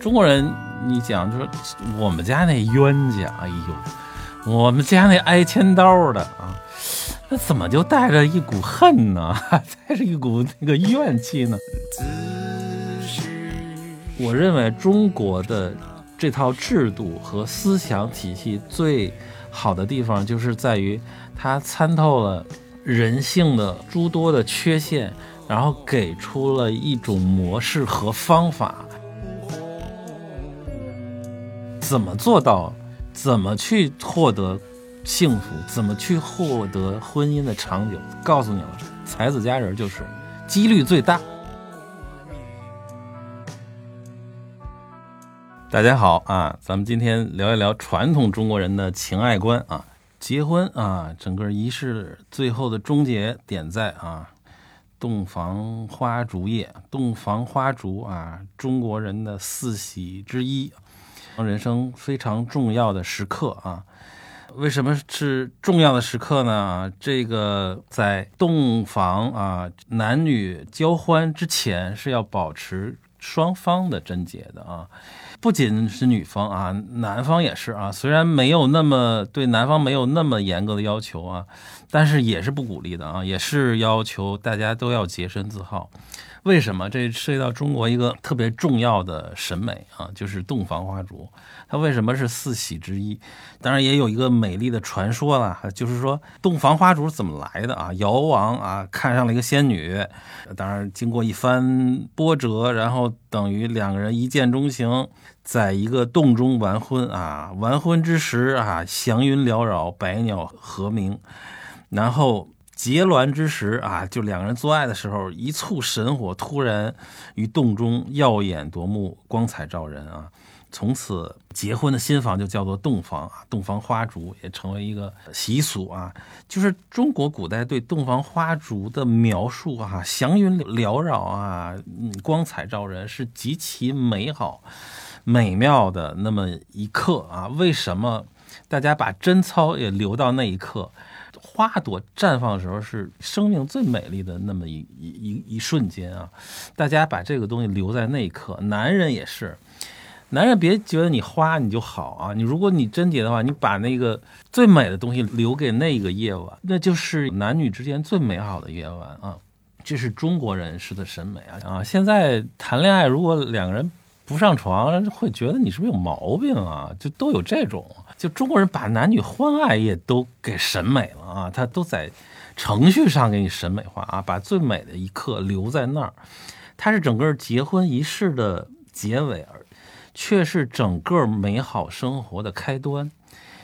中国人，你讲就是我们家那冤家，哎呦，我们家那挨千刀的啊，那怎么就带着一股恨呢？带着一股那个怨气呢？我认为中国的这套制度和思想体系最好的地方，就是在于它参透了人性的诸多的缺陷，然后给出了一种模式和方法。怎么做到？怎么去获得幸福？怎么去获得婚姻的长久？告诉你了，才子佳人就是几率最大。大家好啊，咱们今天聊一聊传统中国人的情爱观啊。结婚啊，整个仪式最后的终结点在啊，洞房花烛夜。洞房花烛啊，中国人的四喜之一。人生非常重要的时刻啊，为什么是重要的时刻呢？这个在洞房啊，男女交欢之前是要保持双方的贞洁的啊，不仅是女方啊，男方也是啊。虽然没有那么对男方没有那么严格的要求啊，但是也是不鼓励的啊，也是要求大家都要洁身自好。为什么这涉及到中国一个特别重要的审美啊？就是洞房花烛，它为什么是四喜之一？当然也有一个美丽的传说了，就是说洞房花烛怎么来的啊？尧王啊看上了一个仙女，当然经过一番波折，然后等于两个人一见钟情，在一个洞中完婚啊。完婚之时啊，祥云缭绕，百鸟和鸣，然后。结鸾之时啊，就两个人做爱的时候，一簇神火突然于洞中耀眼夺目，光彩照人啊！从此结婚的新房就叫做洞房啊，洞房花烛也成为一个习俗啊。就是中国古代对洞房花烛的描述啊，祥云缭绕啊，光彩照人，是极其美好、美妙的那么一刻啊。为什么大家把贞操也留到那一刻？花朵绽放的时候是生命最美丽的那么一一一一瞬间啊！大家把这个东西留在那一刻。男人也是，男人别觉得你花你就好啊！你如果你贞洁的话，你把那个最美的东西留给那个夜晚，那就是男女之间最美好的夜晚啊！这是中国人式的审美啊！啊，现在谈恋爱如果两个人不上床，会觉得你是不是有毛病啊？就都有这种。就中国人把男女欢爱也都给审美了啊，他都在程序上给你审美化啊，把最美的一刻留在那儿，它是整个结婚仪式的结尾，而却是整个美好生活的开端。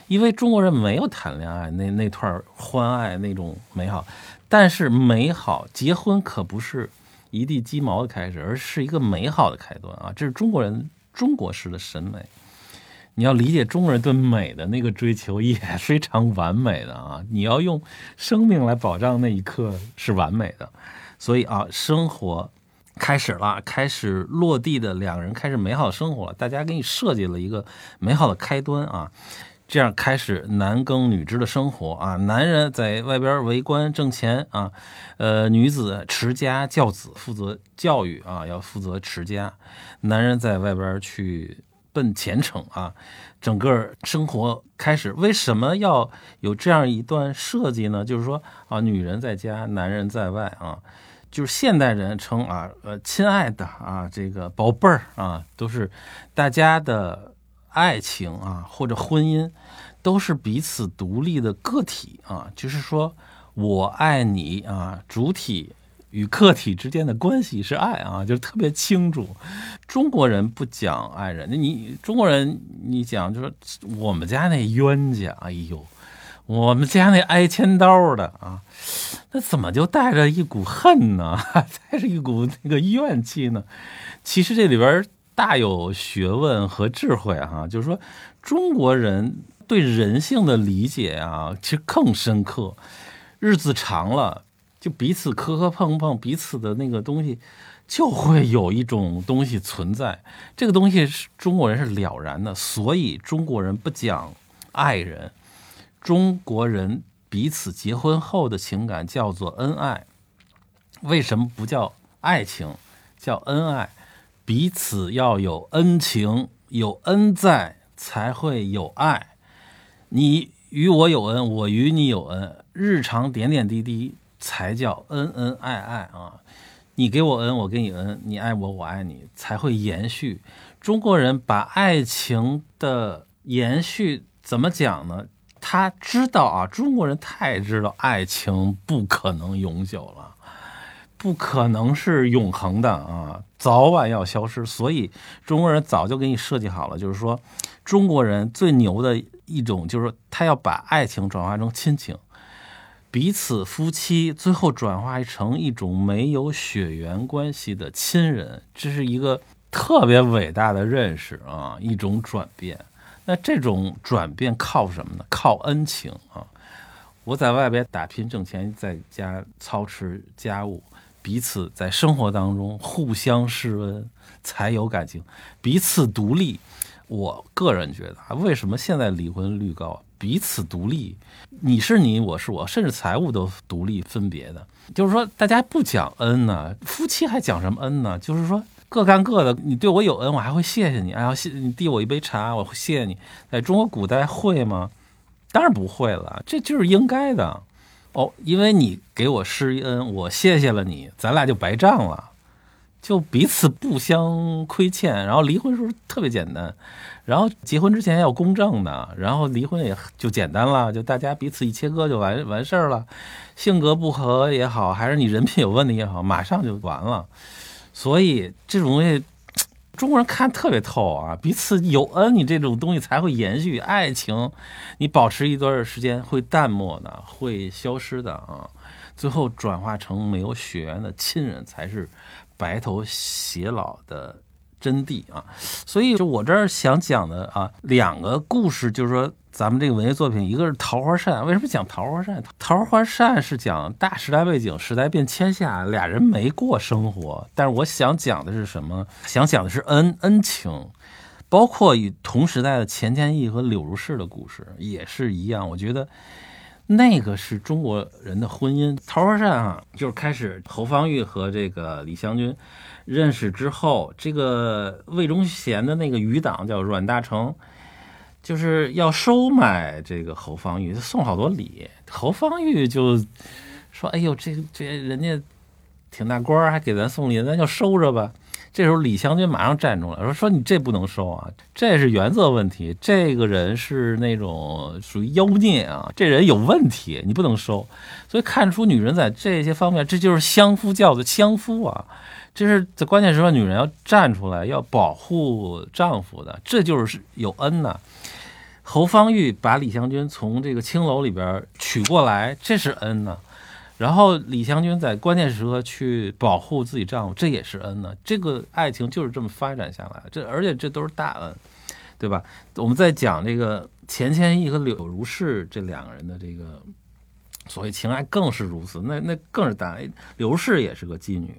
因为中国人没有谈恋爱那那段欢爱那种美好，但是美好结婚可不是一地鸡毛的开始，而是一个美好的开端啊！这是中国人中国式的审美。你要理解中国人对美的那个追求也非常完美的啊！你要用生命来保障那一刻是完美的，所以啊，生活开始了，开始落地的两个人开始美好生活，大家给你设计了一个美好的开端啊，这样开始男耕女织的生活啊，男人在外边为官挣钱啊，呃，女子持家教子，负责教育啊，要负责持家，男人在外边去。奔前程啊，整个生活开始。为什么要有这样一段设计呢？就是说啊，女人在家，男人在外啊，就是现代人称啊，呃，亲爱的啊，这个宝贝儿啊，都是大家的爱情啊，或者婚姻，都是彼此独立的个体啊，就是说我爱你啊，主体。与客体之间的关系是爱啊，就是特别清楚。中国人不讲爱人，那你中国人你讲就是我们家那冤家，哎呦，我们家那挨千刀的啊，那怎么就带着一股恨呢？带着一股那个怨气呢？其实这里边大有学问和智慧哈，就是说中国人对人性的理解啊，其实更深刻。日子长了。就彼此磕磕碰碰，彼此的那个东西，就会有一种东西存在。这个东西是中国人是了然的，所以中国人不讲爱人，中国人彼此结婚后的情感叫做恩爱。为什么不叫爱情，叫恩爱？彼此要有恩情，有恩在才会有爱。你与我有恩，我与你有恩，日常点点滴滴才叫恩恩爱爱啊！你给我恩，我给你恩，你爱我，我爱你，才会延续。中国人把爱情的延续怎么讲呢？他知道啊，中国人太知道爱情不可能永久了，不可能是永恒的啊，早晚要消失。所以中国人早就给你设计好了，就是说，中国人最牛的一种，就是说他要把爱情转化成亲情，彼此夫妻，最后转化成一种没有血缘关系的亲人，这是一个特别伟大的认识啊，一种转变。那这种转变靠什么呢？靠恩情啊！我在外边打拼挣钱，在家操持家务，彼此在生活当中互相施恩，才有感情。彼此独立，我个人觉得啊，为什么现在离婚率高？彼此独立，你是你，我是我，甚至财务都独立分别的。就是说，大家不讲恩呢，夫妻还讲什么恩呢？就是说。各干各的，你对我有恩，我还会谢谢你。哎呀，谢你递我一杯茶，我会谢谢你。在中国古代会吗？当然不会了，这就是应该的。哦，因为你给我施恩，我谢谢了你，咱俩就白账了，就彼此不相亏欠。然后离婚时候特别简单，然后结婚之前要公证的，然后离婚也就简单了，就大家彼此一切割就完完事儿了。性格不合也好，还是你人品有问题也好，马上就完了。所以这种东西，中国人看特别透啊，彼此有恩，你这种东西才会延续爱情。你保持一段时间会淡漠的，会消失的啊，最后转化成没有血缘的亲人，才是白头偕老的真谛啊。所以，就我这儿想讲的啊，两个故事，就是说。咱们这个文学作品，一个是《桃花扇》，为什么讲《桃花扇》？《桃花扇》是讲大时代背景，时代变迁下，俩人没过生活。但是我想讲的是什么？想讲的是恩恩情，包括与同时代的钱谦益和柳如是的故事也是一样。我觉得那个是中国人的婚姻。《桃花扇》啊，就是开始侯方域和这个李香君认识之后，这个魏忠贤的那个余党叫阮大铖。就是要收买这个侯方域，送好多礼。侯方域就说：“哎呦，这这人家挺大官，还给咱送礼，咱就收着吧。”这时候李香君马上站出来说：“说你这不能收啊，这是原则问题。这个人是那种属于妖孽啊，这人有问题，你不能收。所以看出女人在这些方面，这就是相夫教子，相夫啊。”这是在关键时候，女人要站出来，要保护丈夫的，这就是有恩呐。侯方域把李香君从这个青楼里边娶过来，这是恩呐。然后李香君在关键时刻去保护自己丈夫，这也是恩呐。这个爱情就是这么发展下来，这而且这都是大恩，对吧？我们在讲这个钱谦益和柳如是这两个人的这个所谓情爱，更是如此，那那更是大恩。柳如是也是个妓女。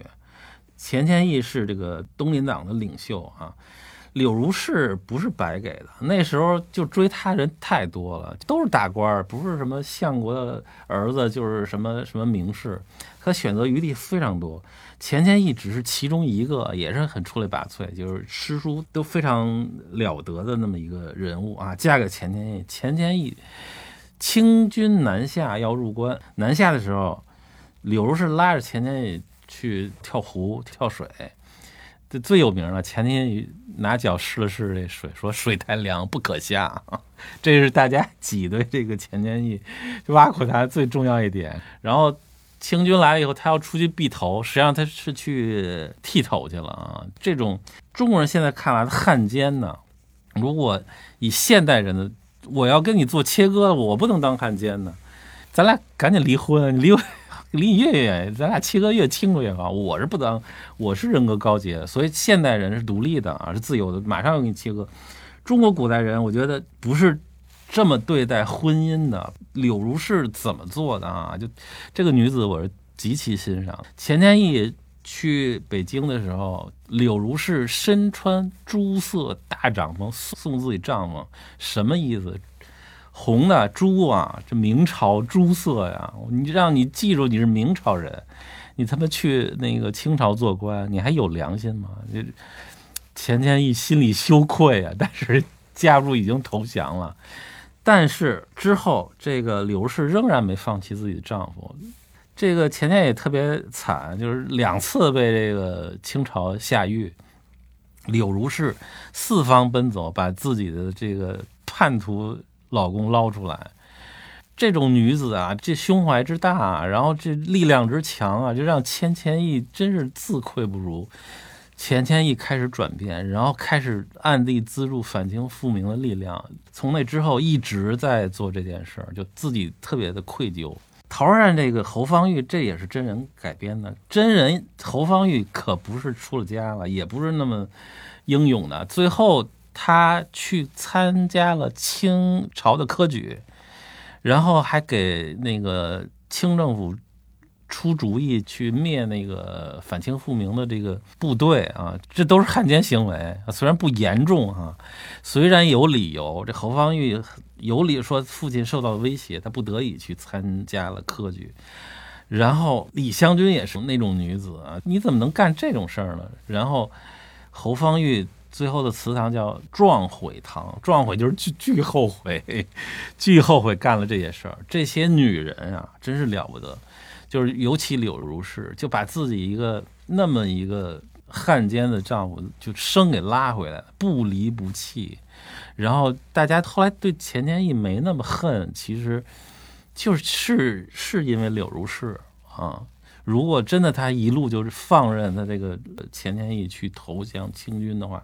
钱谦益是这个东林党的领袖啊，柳如是不是白给的？那时候就追他人太多了，都是大官，不是什么相国的儿子，就是什么什么名士，他选择余地非常多。钱谦益只是其中一个，也是很出类拔萃，就是诗书都非常了得的那么一个人物啊。嫁给钱谦益，钱谦益清军南下要入关，南下的时候，柳如是拉着钱谦益。去跳湖跳水，这最有名了。前天拿脚试了试这水，说水太凉不可下。这是大家挤兑这个钱谦益挖苦他最重要一点。然后清军来了以后，他要出去避头，实际上他是去剃头去了啊。这种中国人现在看来的汉奸呢，如果以现代人的，我要跟你做切割，我不能当汉奸呢。咱俩赶紧离婚，离。离离你越远，咱俩切割越清楚越好。我是不当，我是人格高洁，所以现代人是独立的啊，是自由的，马上要给你切割。中国古代人，我觉得不是这么对待婚姻的。柳如是怎么做的啊？就这个女子，我是极其欣赏。钱谦益去北京的时候，柳如是身穿朱色大帐篷送自己帐篷，什么意思？红的朱啊，这明朝朱色呀！你让你记住你是明朝人，你他妈去那个清朝做官，你还有良心吗？这钱谦益心里羞愧啊，但是家主已经投降了。但是之后，这个柳如是仍然没放弃自己的丈夫。这个钱谦益特别惨，就是两次被这个清朝下狱。柳如是四方奔走，把自己的这个叛徒老公捞出来。这种女子啊，这胸怀之大，然后这力量之强啊，就让钱谦益真是自愧不如。钱谦益开始转变，然后开始暗地资助反清复明的力量。从那之后一直在做这件事儿，就自己特别的愧疚。陶然这个侯方域，这也是真人改编的。真人侯方域可不是出了家了，也不是那么英勇的。最后他去参加了清朝的科举。然后还给那个清政府出主意去灭那个反清复明的这个部队啊，这都是汉奸行为。虽然不严重哈，虽然有理由，这侯方域有理说父亲受到威胁，他不得已去参加了科举。然后李香君也是那种女子啊，你怎么能干这种事儿呢？然后侯方域。最后的祠堂叫壮悔堂，壮悔就是巨巨后悔，巨后悔干了这些事儿。这些女人啊，真是了不得，就是尤其柳如是，就把自己一个那么一个汉奸的丈夫，就生给拉回来了，不离不弃。然后大家后来对钱谦益没那么恨，其实就是是因为柳如是啊。如果真的他一路就是放任他这个钱谦益去投降清军的话，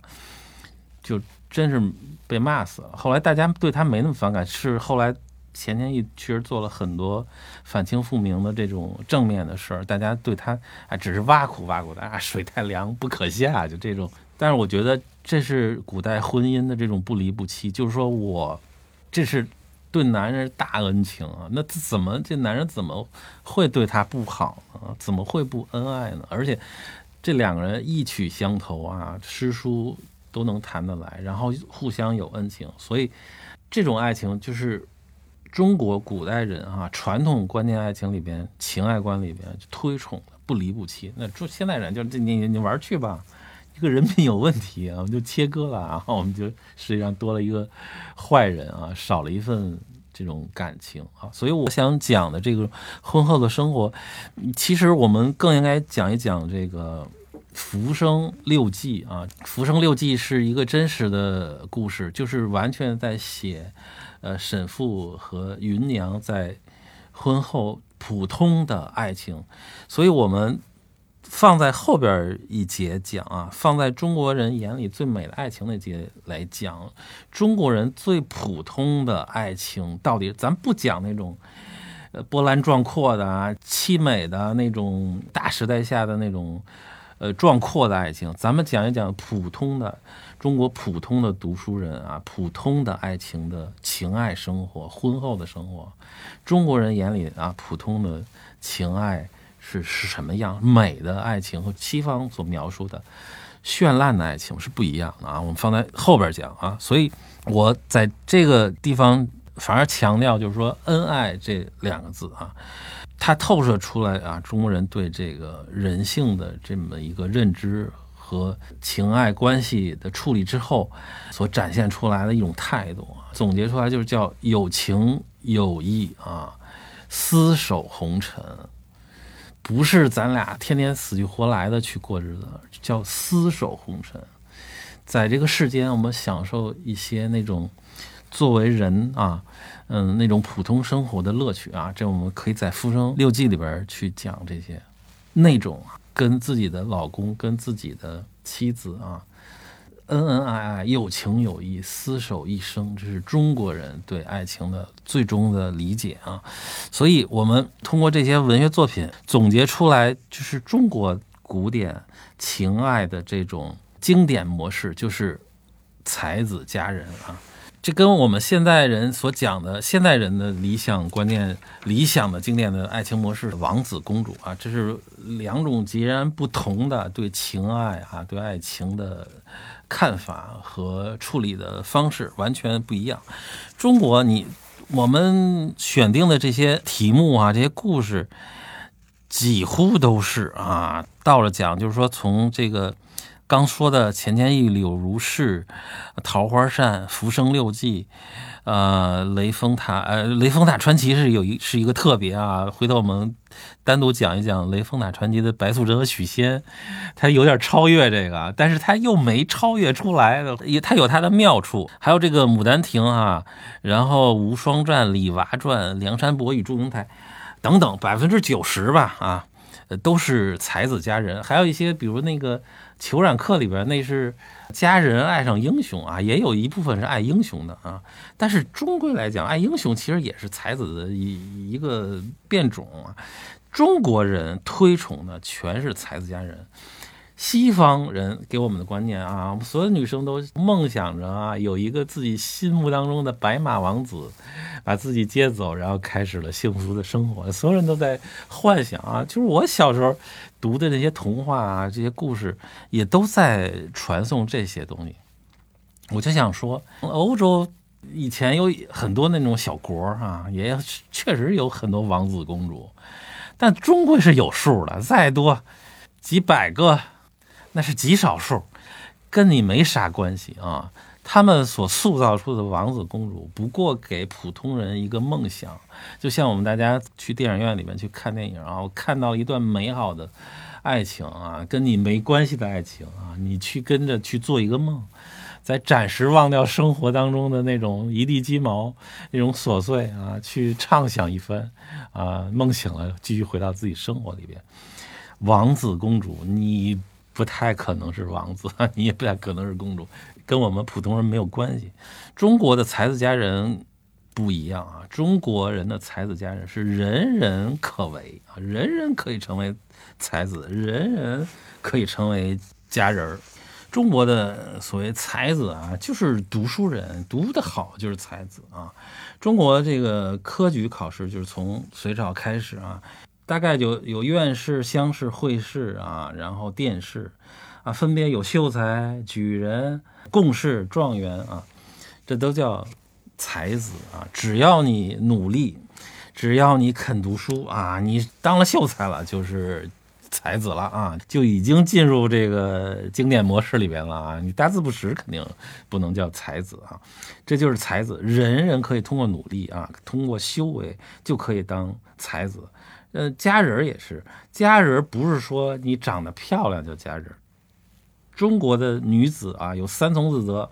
就真是被骂死了。后来大家对他没那么反感，是后来钱谦益确实做了很多反清复明的这种正面的事儿，大家对他啊只是挖苦挖苦的啊，水太凉不可下，就这种。但是我觉得这是古代婚姻的这种不离不弃，就是说我这是。对男人大恩情啊，那怎么这男人怎么会对她不好呢？怎么会不恩爱呢？而且这两个人意趣相投啊，诗书都能谈得来，然后互相有恩情，所以这种爱情就是中国古代人啊传统观念爱情里边情爱观里边推崇的不离不弃。那中现代人就这你你玩去吧。一个人品有问题啊，我们就切割了，然后我们就实际上多了一个坏人啊，少了一份这种感情啊。所以我想讲的这个婚后的生活，其实我们更应该讲一讲这个《浮生六记》啊，《浮生六记》是一个真实的故事，就是完全在写呃沈复和芸娘在婚后普通的爱情，所以我们。放在后边一节讲啊，放在中国人眼里最美的爱情那节来讲，中国人最普通的爱情到底？咱不讲那种，呃，波澜壮阔的啊，凄美的那种大时代下的那种，呃，壮阔的爱情。咱们讲一讲普通的中国普通的读书人啊，普通的爱情的情爱生活，婚后的生活，中国人眼里啊，普通的情爱。是是什么样美的爱情和西方所描述的绚烂的爱情是不一样的啊！我们放在后边讲啊，所以我在这个地方反而强调就是说恩爱这两个字啊，它透射出来啊，中国人对这个人性的这么一个认知和情爱关系的处理之后所展现出来的一种态度啊，总结出来就是叫有情有义啊，厮守红尘。不是咱俩天天死去活来的去过日子，叫厮守红尘。在这个世间，我们享受一些那种作为人啊，嗯，那种普通生活的乐趣啊。这我们可以在《浮生六记》里边去讲这些，那种跟自己的老公、跟自己的妻子啊。恩恩爱爱，有情有义，厮守一生，这是中国人对爱情的最终的理解啊！所以，我们通过这些文学作品总结出来，就是中国古典情爱的这种经典模式，就是才子佳人啊！这跟我们现代人所讲的现代人的理想观念、理想的经典的爱情模式，王子公主啊，这是两种截然不同的对情爱啊、对爱情的。看法和处理的方式完全不一样。中国，你我们选定的这些题目啊，这些故事几乎都是啊，到了讲就是说从这个刚说的《钱谦益柳如是》《桃花扇》《浮生六记》。呃，雷峰塔，呃，雷峰塔传奇是有一是一个特别啊，回头我们单独讲一讲雷峰塔传奇的白素贞和许仙，他有点超越这个，但是他又没超越出来，也他有他的妙处。还有这个《牡丹亭》啊，然后《无双传》《李娃传》《梁山伯与祝英台》等等，百分之九十吧啊，呃都是才子佳人，还有一些比如那个。裘染客里边那是佳人爱上英雄啊，也有一部分是爱英雄的啊。但是终归来讲，爱英雄其实也是才子的一一个变种啊。中国人推崇的全是才子佳人。西方人给我们的观念啊，我们所有女生都梦想着啊，有一个自己心目当中的白马王子，把自己接走，然后开始了幸福的生活。所有人都在幻想啊，就是我小时候读的那些童话啊，这些故事也都在传颂这些东西。我就想说，欧洲以前有很多那种小国啊，也确实有很多王子公主，但终归是有数的，再多几百个。那是极少数，跟你没啥关系啊。他们所塑造出的王子公主，不过给普通人一个梦想。就像我们大家去电影院里面去看电影啊，我看到一段美好的爱情啊，跟你没关系的爱情啊，你去跟着去做一个梦，在暂时忘掉生活当中的那种一地鸡毛、那种琐碎啊，去畅想一番啊，梦醒了继续回到自己生活里边。王子公主，你。不太可能是王子，你也不太可能是公主，跟我们普通人没有关系。中国的才子佳人不一样啊，中国人的才子佳人是人人可为啊，人人可以成为才子，人人可以成为佳人。中国的所谓才子啊，就是读书人，读得好就是才子啊。中国这个科举考试就是从隋朝开始啊。大概就有院士、乡试、会试啊，然后殿试，啊，分别有秀才、举人、贡士、状元啊，这都叫才子啊。只要你努力，只要你肯读书啊，你当了秀才了，就是才子了啊，就已经进入这个经典模式里边了啊。你大字不识，肯定不能叫才子啊。这就是才子，人人可以通过努力啊，通过修为就可以当才子。呃，佳人也是，佳人不是说你长得漂亮叫佳人。中国的女子啊，有三从四德，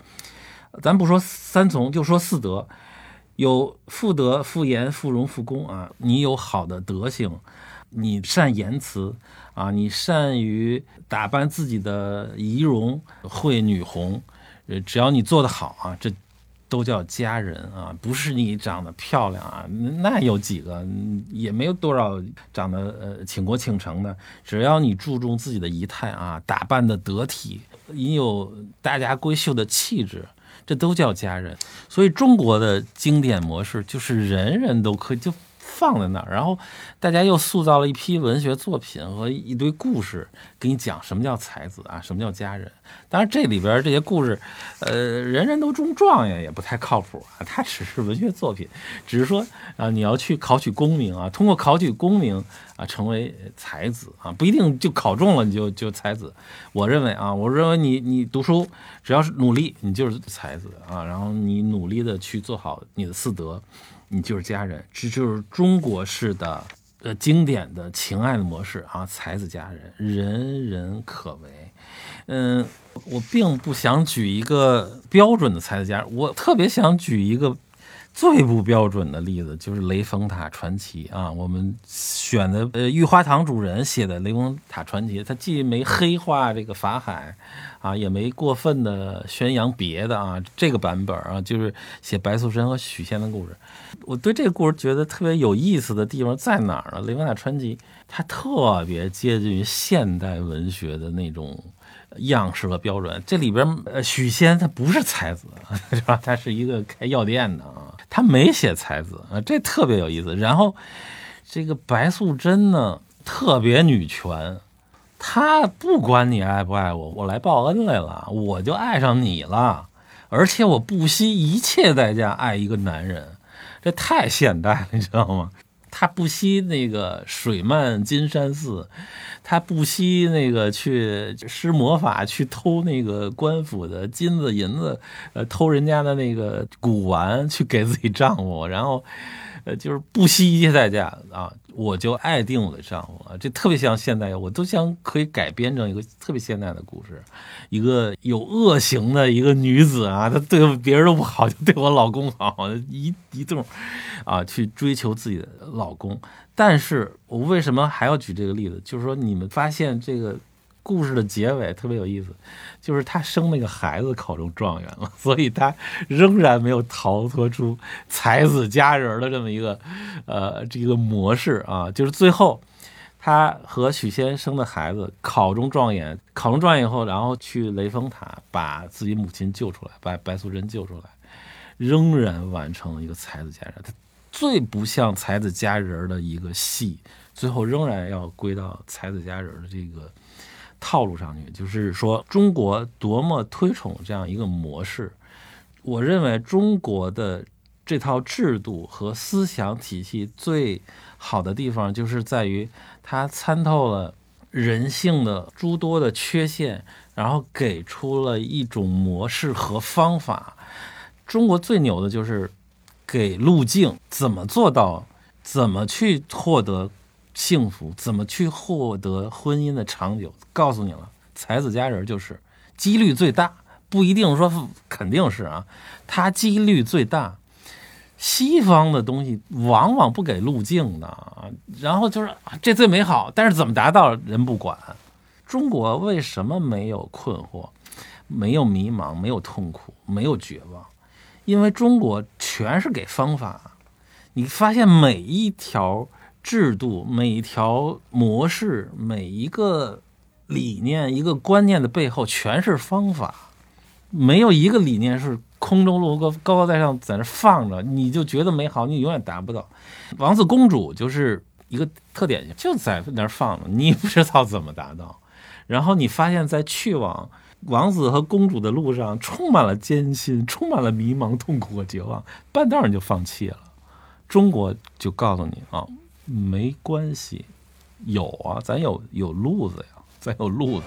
咱不说三从，就说四德，有妇德、妇言、妇容、妇功啊。你有好的德行，你善言辞啊，你善于打扮自己的仪容，会女红，呃，只要你做得好啊，这。都叫佳人啊，不是你长得漂亮啊，那有几个也没有多少长得呃倾国倾城的，只要你注重自己的仪态啊，打扮的得体，你有大家闺秀的气质，这都叫佳人。所以中国的经典模式就是人人都可以就。放在那儿，然后大家又塑造了一批文学作品和一堆故事，给你讲什么叫才子啊，什么叫佳人。当然，这里边这些故事，呃，人人都中状元也不太靠谱啊。它只是文学作品，只是说啊，你要去考取功名啊，通过考取功名啊，成为才子啊，不一定就考中了你就就才子。我认为啊，我认为你你读书只要是努力，你就是才子啊。然后你努力的去做好你的四德。你就是家人，这就是中国式的呃经典的情爱的模式啊，才子佳人，人人可为。嗯，我并不想举一个标准的才子佳人，我特别想举一个。最不标准的例子就是《雷峰塔传奇》啊，我们选的呃玉花堂主人写的《雷峰塔传奇》，他既没黑化这个法海，啊，也没过分的宣扬别的啊，这个版本啊，就是写白素贞和许仙的故事。我对这个故事觉得特别有意思的地方在哪儿呢？《雷峰塔传奇》它特别接近于现代文学的那种。样式和标准，这里边呃，许仙他不是才子，是吧？他是一个开药店的啊，他没写才子啊，这特别有意思。然后这个白素贞呢，特别女权，她不管你爱不爱我，我来报恩来了，我就爱上你了，而且我不惜一切代价爱一个男人，这太现代了，你知道吗？他不惜那个水漫金山寺，他不惜那个去施魔法去偷那个官府的金子银子，呃，偷人家的那个古玩去给自己丈夫，然后。呃，就是不惜一切代价啊，我就爱定我的丈夫啊，这特别像现代，我都想可以改编成一个特别现代的故事，一个有恶行的一个女子啊，她对别人都不好，就对我老公好，一一动，啊，去追求自己的老公。但是我为什么还要举这个例子？就是说，你们发现这个。故事的结尾特别有意思，就是他生那个孩子考中状元了，所以他仍然没有逃脱出才子佳人的这么一个呃这个模式啊。就是最后他和许仙生的孩子考中状元，考中状元以后，然后去雷峰塔把自己母亲救出来，把白素贞救出来，仍然完成了一个才子佳人。他最不像才子佳人的一个戏，最后仍然要归到才子佳人的这个。套路上去，就是说中国多么推崇这样一个模式。我认为中国的这套制度和思想体系最好的地方，就是在于它参透了人性的诸多的缺陷，然后给出了一种模式和方法。中国最牛的就是给路径，怎么做到，怎么去获得。幸福怎么去获得婚姻的长久？告诉你了，才子佳人就是几率最大，不一定说肯定是啊，它几率最大。西方的东西往往不给路径的，然后就是这最美好，但是怎么达到人不管。中国为什么没有困惑，没有迷茫，没有痛苦，没有绝望？因为中国全是给方法。你发现每一条。制度每一条模式，每一个理念、一个观念的背后，全是方法。没有一个理念是空中楼阁、高高在上在那放着，你就觉得美好，你永远达不到。王子公主就是一个特点，就在那儿放着，你不知道怎么达到。然后你发现，在去往王子和公主的路上，充满了艰辛，充满了迷茫、痛苦和绝望，半道你就放弃了。中国就告诉你啊。没关系，有啊，咱有有路子呀，咱有路子。